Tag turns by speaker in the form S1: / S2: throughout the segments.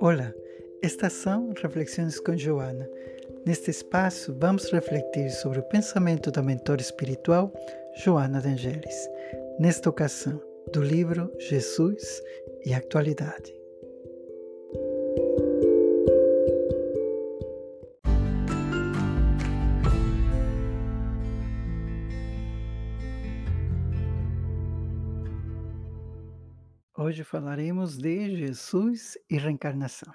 S1: Olá, estas são Reflexões com Joana. Neste espaço, vamos refletir sobre o pensamento da mentora espiritual Joana de Angelis, nesta ocasião, do livro Jesus e Atualidade. Hoje falaremos de Jesus e reencarnação.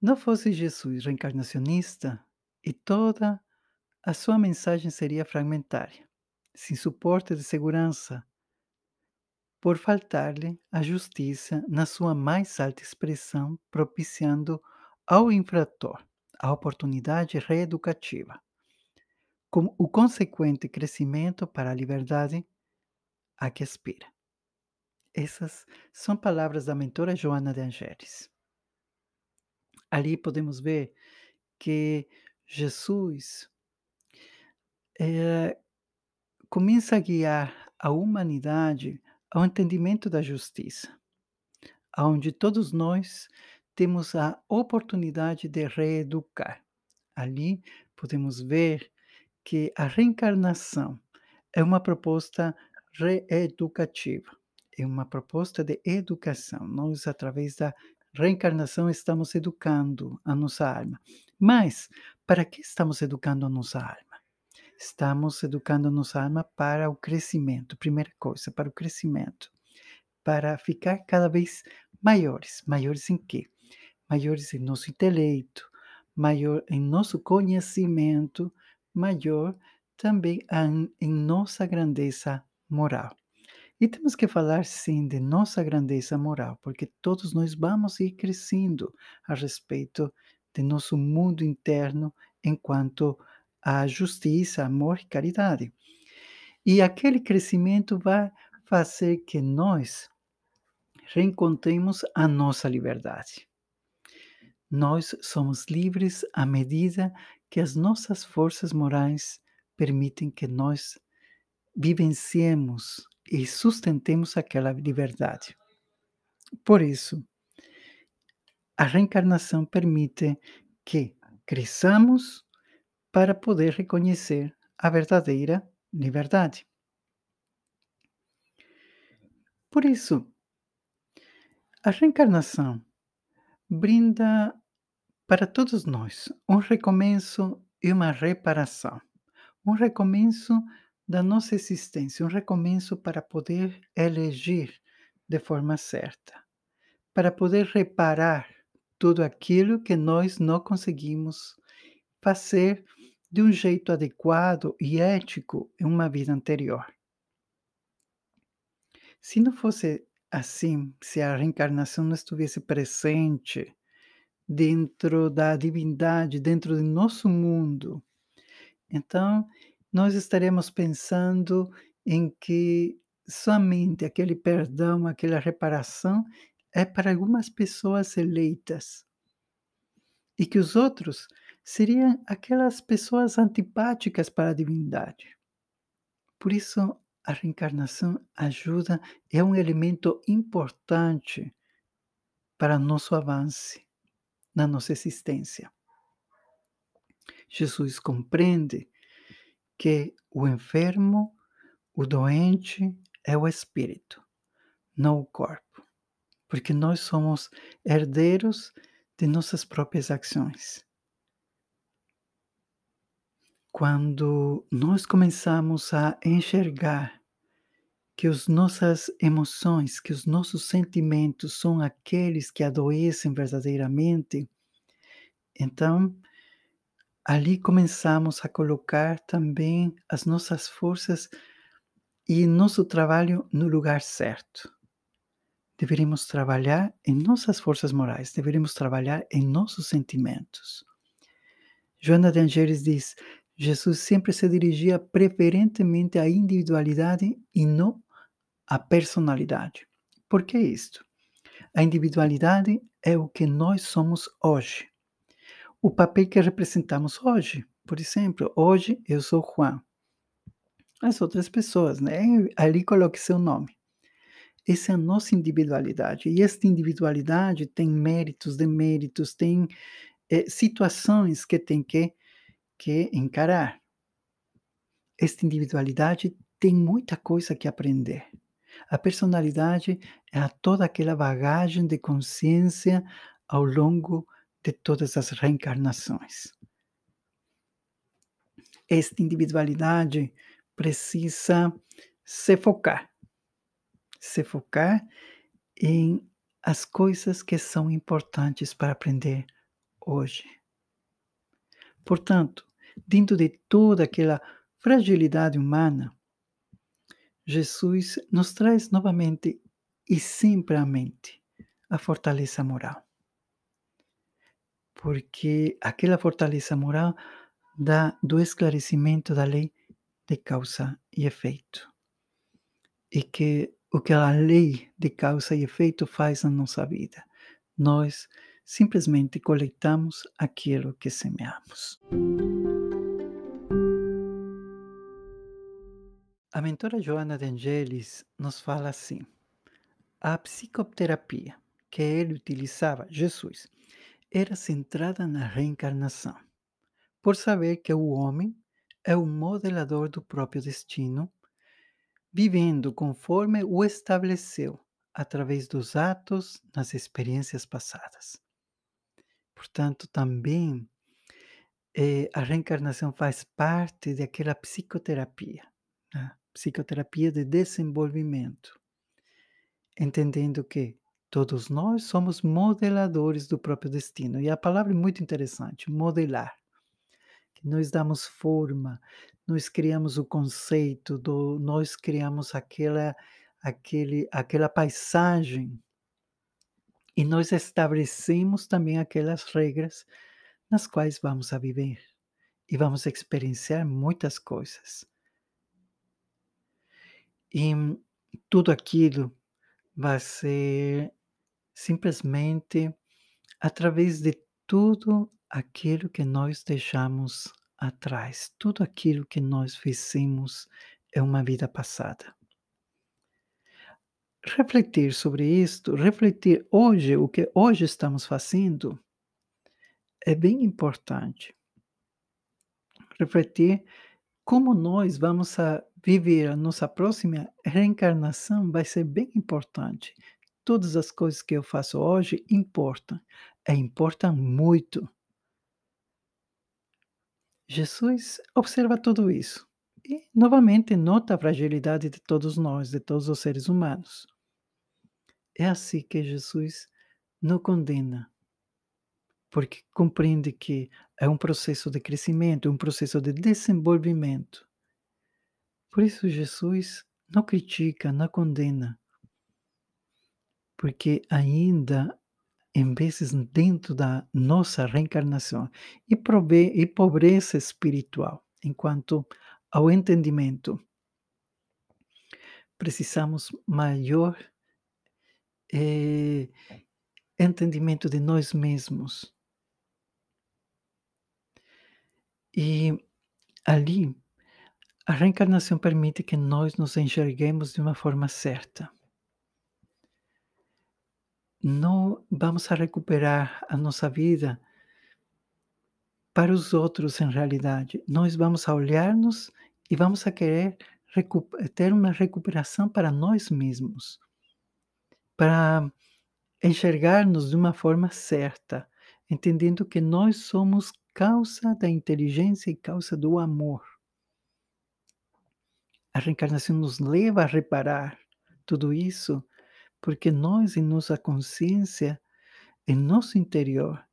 S1: Não fosse Jesus reencarnacionista e toda a sua mensagem seria fragmentária, sem suporte de segurança, por faltar-lhe a justiça na sua mais alta expressão, propiciando ao infrator a oportunidade reeducativa, com o consequente crescimento para a liberdade a que aspira. Essas são palavras da mentora Joana de Angeles. Ali podemos ver que Jesus é, começa a guiar a humanidade ao entendimento da justiça, onde todos nós temos a oportunidade de reeducar. Ali podemos ver que a reencarnação é uma proposta reeducativa é uma proposta de educação. Nós, através da reencarnação, estamos educando a nossa alma. Mas, para que estamos educando a nossa alma? Estamos educando a nossa alma para o crescimento, primeira coisa, para o crescimento. Para ficar cada vez maiores. Maiores em quê? Maiores em nosso intelecto, maior em nosso conhecimento, maior também em, nossa grandeza moral. E temos que falar sim de nossa grandeza moral, porque todos nós vamos ir crescendo a respeito de nosso mundo interno enquanto a justiça, amor e caridade. E aquele crescimento vai fazer que nós reencontremos a nossa liberdade. Nós somos livres à medida que as nossas forças morais permitem que nós vivenciemos e sustentemos aquela liberdade. Por isso, a reencarnação permite que cresçamos para poder reconhecer a verdadeira liberdade. Por isso, a reencarnação brinda para todos nós um recomeço e uma reparação. Um recomeço da nossa existência, um recomeço para poder eleger de forma certa, para poder reparar tudo aquilo que nós não conseguimos fazer de um jeito adequado e ético em uma vida anterior. Se não fosse assim, se a reencarnação não estivesse presente dentro da divindade, dentro do nosso mundo, então nós estaremos pensando em que somente aquele perdão, aquela reparação é para algumas pessoas eleitas. E que os outros seriam aquelas pessoas antipáticas para a divindade. Por isso, a reencarnação ajuda, é um elemento importante para nosso avanço na nossa existência. Jesus compreende que o enfermo, o doente é o espírito, não o corpo, porque nós somos herdeiros de nossas próprias ações. Quando nós começamos a enxergar que as nossas emoções, que os nossos sentimentos são aqueles que adoecem verdadeiramente, então ali começamos a colocar também as nossas forças e nosso trabalho no lugar certo. Deveríamos trabalhar em nossas forças morais, deveríamos trabalhar em nossos sentimentos. Joana de Angeles diz: Jesus sempre se dirigia preferentemente à individualidade e não à personalidade. Por que isto? A individualidade é o que nós somos hoje o papel que representamos hoje. Por exemplo, hoje eu sou Juan. As outras pessoas, né? Ali coloque seu nome. essa é a nossa individualidade. E esta individualidade tem méritos, deméritos, tem eh, situações que tem que, que encarar. Esta individualidade tem muita coisa que aprender. A personalidade é toda aquela bagagem de consciência ao longo de todas as reencarnações. Esta individualidade precisa se focar, se focar em as coisas que são importantes para aprender hoje. Portanto, dentro de toda aquela fragilidade humana, Jesus nos traz novamente e sempre à mente a fortaleza moral. Porque aquela fortaleza moral dá do esclarecimento da lei de causa e efeito. E que o que a lei de causa e efeito faz na nossa vida? Nós simplesmente coletamos aquilo que semeamos. A mentora Joana de Angelis nos fala assim: a psicoterapia que ele utilizava, Jesus, era centrada na reencarnação, por saber que o homem é o modelador do próprio destino, vivendo conforme o estabeleceu através dos atos nas experiências passadas. Portanto, também eh, a reencarnação faz parte daquela psicoterapia. Né? psicoterapia de desenvolvimento, entendendo que todos nós somos modeladores do próprio destino. E a palavra é muito interessante, modelar. Nós damos forma, nós criamos o conceito, do, nós criamos aquela, aquele, aquela paisagem e nós estabelecemos também aquelas regras nas quais vamos a viver e vamos experienciar muitas coisas. E tudo aquilo vai ser simplesmente através de tudo aquilo que nós deixamos atrás, tudo aquilo que nós fizemos é uma vida passada. Refletir sobre isto, refletir hoje, o que hoje estamos fazendo, é bem importante. Refletir como nós vamos a viver a nossa próxima reencarnação vai ser bem importante. Todas as coisas que eu faço hoje importam, e importam muito. Jesus observa tudo isso e, novamente, nota a fragilidade de todos nós, de todos os seres humanos. É assim que Jesus não condena, porque compreende que é um processo de crescimento, um processo de desenvolvimento. Por isso, Jesus não critica, não condena, porque ainda, em vezes, dentro da nossa reencarnação e, prove e pobreza espiritual, enquanto ao entendimento, precisamos maior eh, entendimento de nós mesmos E ali, a reencarnação permite que nós nos enxerguemos de uma forma certa. Não vamos a recuperar a nossa vida para os outros, em realidade. Nós vamos a olhar-nos e vamos a querer ter uma recuperação para nós mesmos, para enxergar-nos de uma forma certa, entendendo que nós somos causa da inteligência e causa do amor. A reencarnação nos leva a reparar tudo isso, porque nós, em nossa consciência, em nosso interior,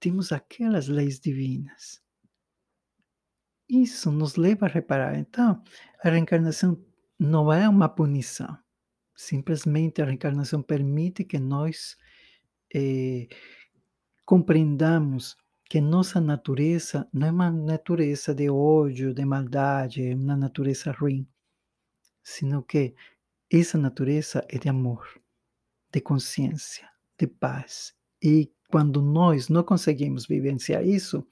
S1: temos aquelas leis divinas. Isso nos leva a reparar. Então, a reencarnação não é uma punição. Simplesmente a reencarnação permite que nós eh, compreendamos que nossa natureza não é uma natureza de ódio, de maldade, é uma natureza ruim, sino que essa natureza é de amor, de consciência, de paz. E quando nós não conseguimos vivenciar isso,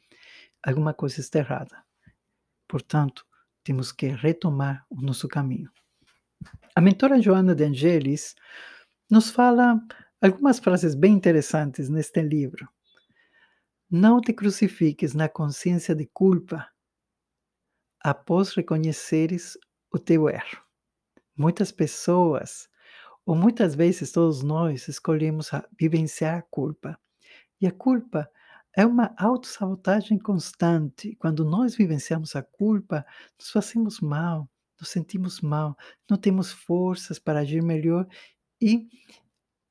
S1: alguma coisa está errada. Portanto, temos que retomar o nosso caminho. A mentora Joana de Angelis nos fala algumas frases bem interessantes neste livro. Não te crucifiques na consciência de culpa após reconheceres o teu erro. Muitas pessoas, ou muitas vezes todos nós, escolhemos vivenciar a culpa. E a culpa é uma autossabotagem constante. Quando nós vivenciamos a culpa, nos fazemos mal, nos sentimos mal, não temos forças para agir melhor e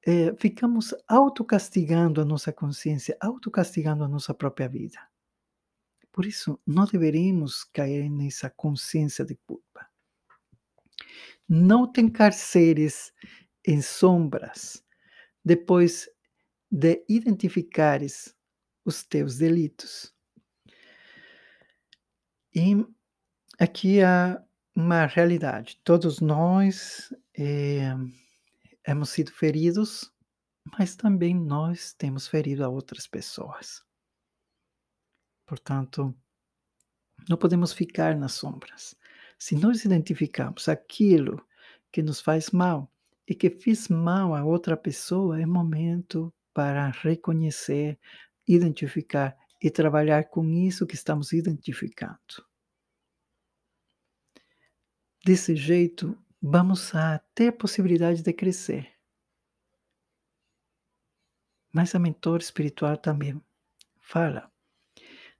S1: é, ficamos autocastigando a nossa consciência, autocastigando a nossa própria vida. Por isso, não deveríamos cair nessa consciência de culpa. Não te encarceres em sombras depois de identificares os teus delitos. E aqui há uma realidade. Todos nós eh, hemos sido feridos, mas também nós temos ferido a outras pessoas. Portanto, não podemos ficar nas sombras. Se nós identificamos aquilo que nos faz mal e que fez mal a outra pessoa, é momento para reconhecer, identificar e trabalhar com isso que estamos identificando. Desse jeito, vamos a ter a possibilidade de crescer. Mas a mentor espiritual também fala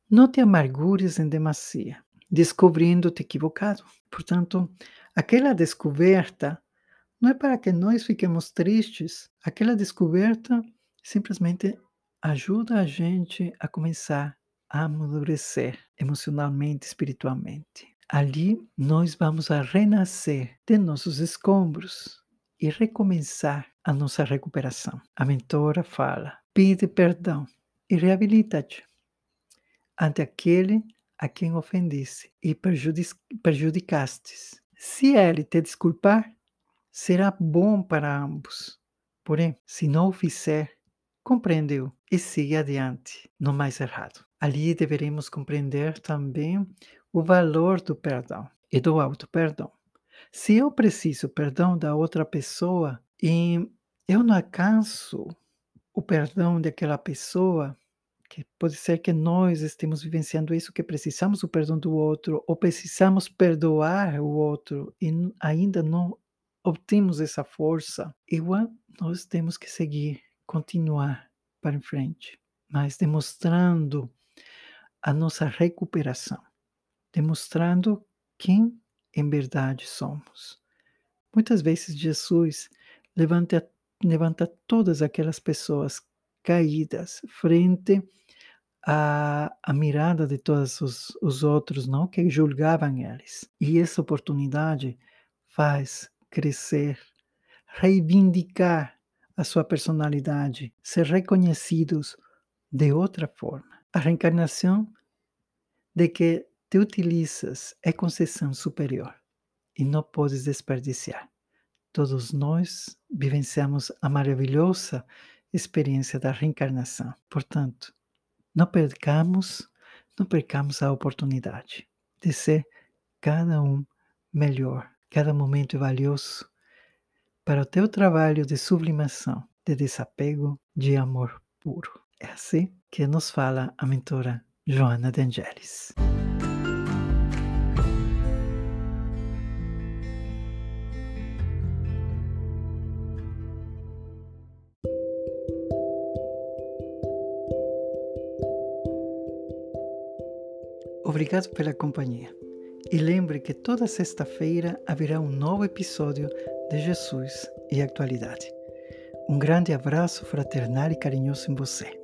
S1: não te amargures em demasia, descobrindo-te equivocado. Portanto, aquela descoberta não é para que nós fiquemos tristes, aquela descoberta simplesmente ajuda a gente a começar a amadurecer emocionalmente, espiritualmente. Ali nós vamos a renascer de nossos escombros e recomeçar a nossa recuperação. A mentora fala: pede perdão e reabilita-te ante aquele a quem ofendesse e prejudicastes. Se ele te desculpar, será bom para ambos. Porém, se não o fizer, compreendeu e siga adiante, no mais errado. Ali deveremos compreender também o valor do perdão e do auto-perdão. Se eu preciso perdão da outra pessoa e eu não alcanço o perdão daquela pessoa, que pode ser que nós estemos vivenciando isso, que precisamos o perdão do outro, ou precisamos perdoar o outro e ainda não obtemos essa força, igual nós temos que seguir, continuar para em frente, mas demonstrando a nossa recuperação, demonstrando quem em verdade somos. Muitas vezes Jesus levanta, levanta todas aquelas pessoas caídas frente à, à mirada de todos os, os outros, não que julgavam eles. E essa oportunidade faz crescer, reivindicar a sua personalidade, ser reconhecidos de outra forma. A reencarnação de que te utilizas é concessão superior e não podes desperdiciar. Todos nós vivenciamos a maravilhosa experiência da reencarnação. Portanto, não percamos, não percamos a oportunidade de ser cada um melhor. Cada momento é valioso para o teu trabalho de sublimação, de desapego, de amor puro. É assim que nos fala a mentora Joana de Angelis. Obrigado pela companhia. E lembre que toda sexta-feira haverá um novo episódio de Jesus e Atualidade. Um grande abraço fraternal e carinhoso em você.